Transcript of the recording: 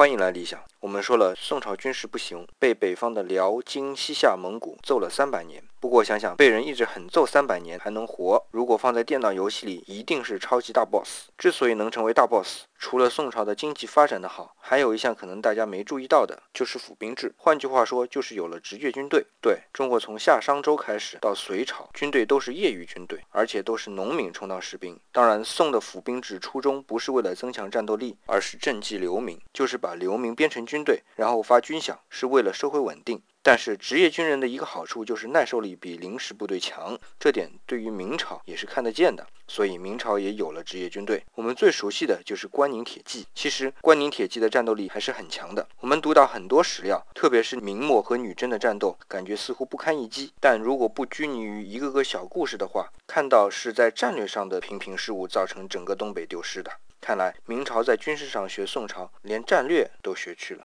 欢迎来理想。我们说了，宋朝军事不行，被北方的辽、金、西夏、蒙古揍了三百年。不过想想，被人一直狠揍三百年还能活，如果放在电脑游戏里，一定是超级大 boss。之所以能成为大 boss，除了宋朝的经济发展的好，还有一项可能大家没注意到的，就是府兵制。换句话说，就是有了职业军队。对中国从夏商周开始到隋朝，军队都是业余军队，而且都是农民充当士兵。当然，宋的府兵制初衷不是为了增强战斗力，而是赈济流民，就是把流民编成军队，然后发军饷，是为了社会稳定。但是职业军人的一个好处就是耐受力比临时部队强，这点对于明朝也是看得见的，所以明朝也有了职业军队。我们最熟悉的就是关宁铁骑，其实关宁铁骑的战斗力还是很强的。我们读到很多史料，特别是明末和女真的战斗，感觉似乎不堪一击。但如果不拘泥于一个个小故事的话，看到是在战略上的频频失误造成整个东北丢失的。看来明朝在军事上学宋朝，连战略都学去了。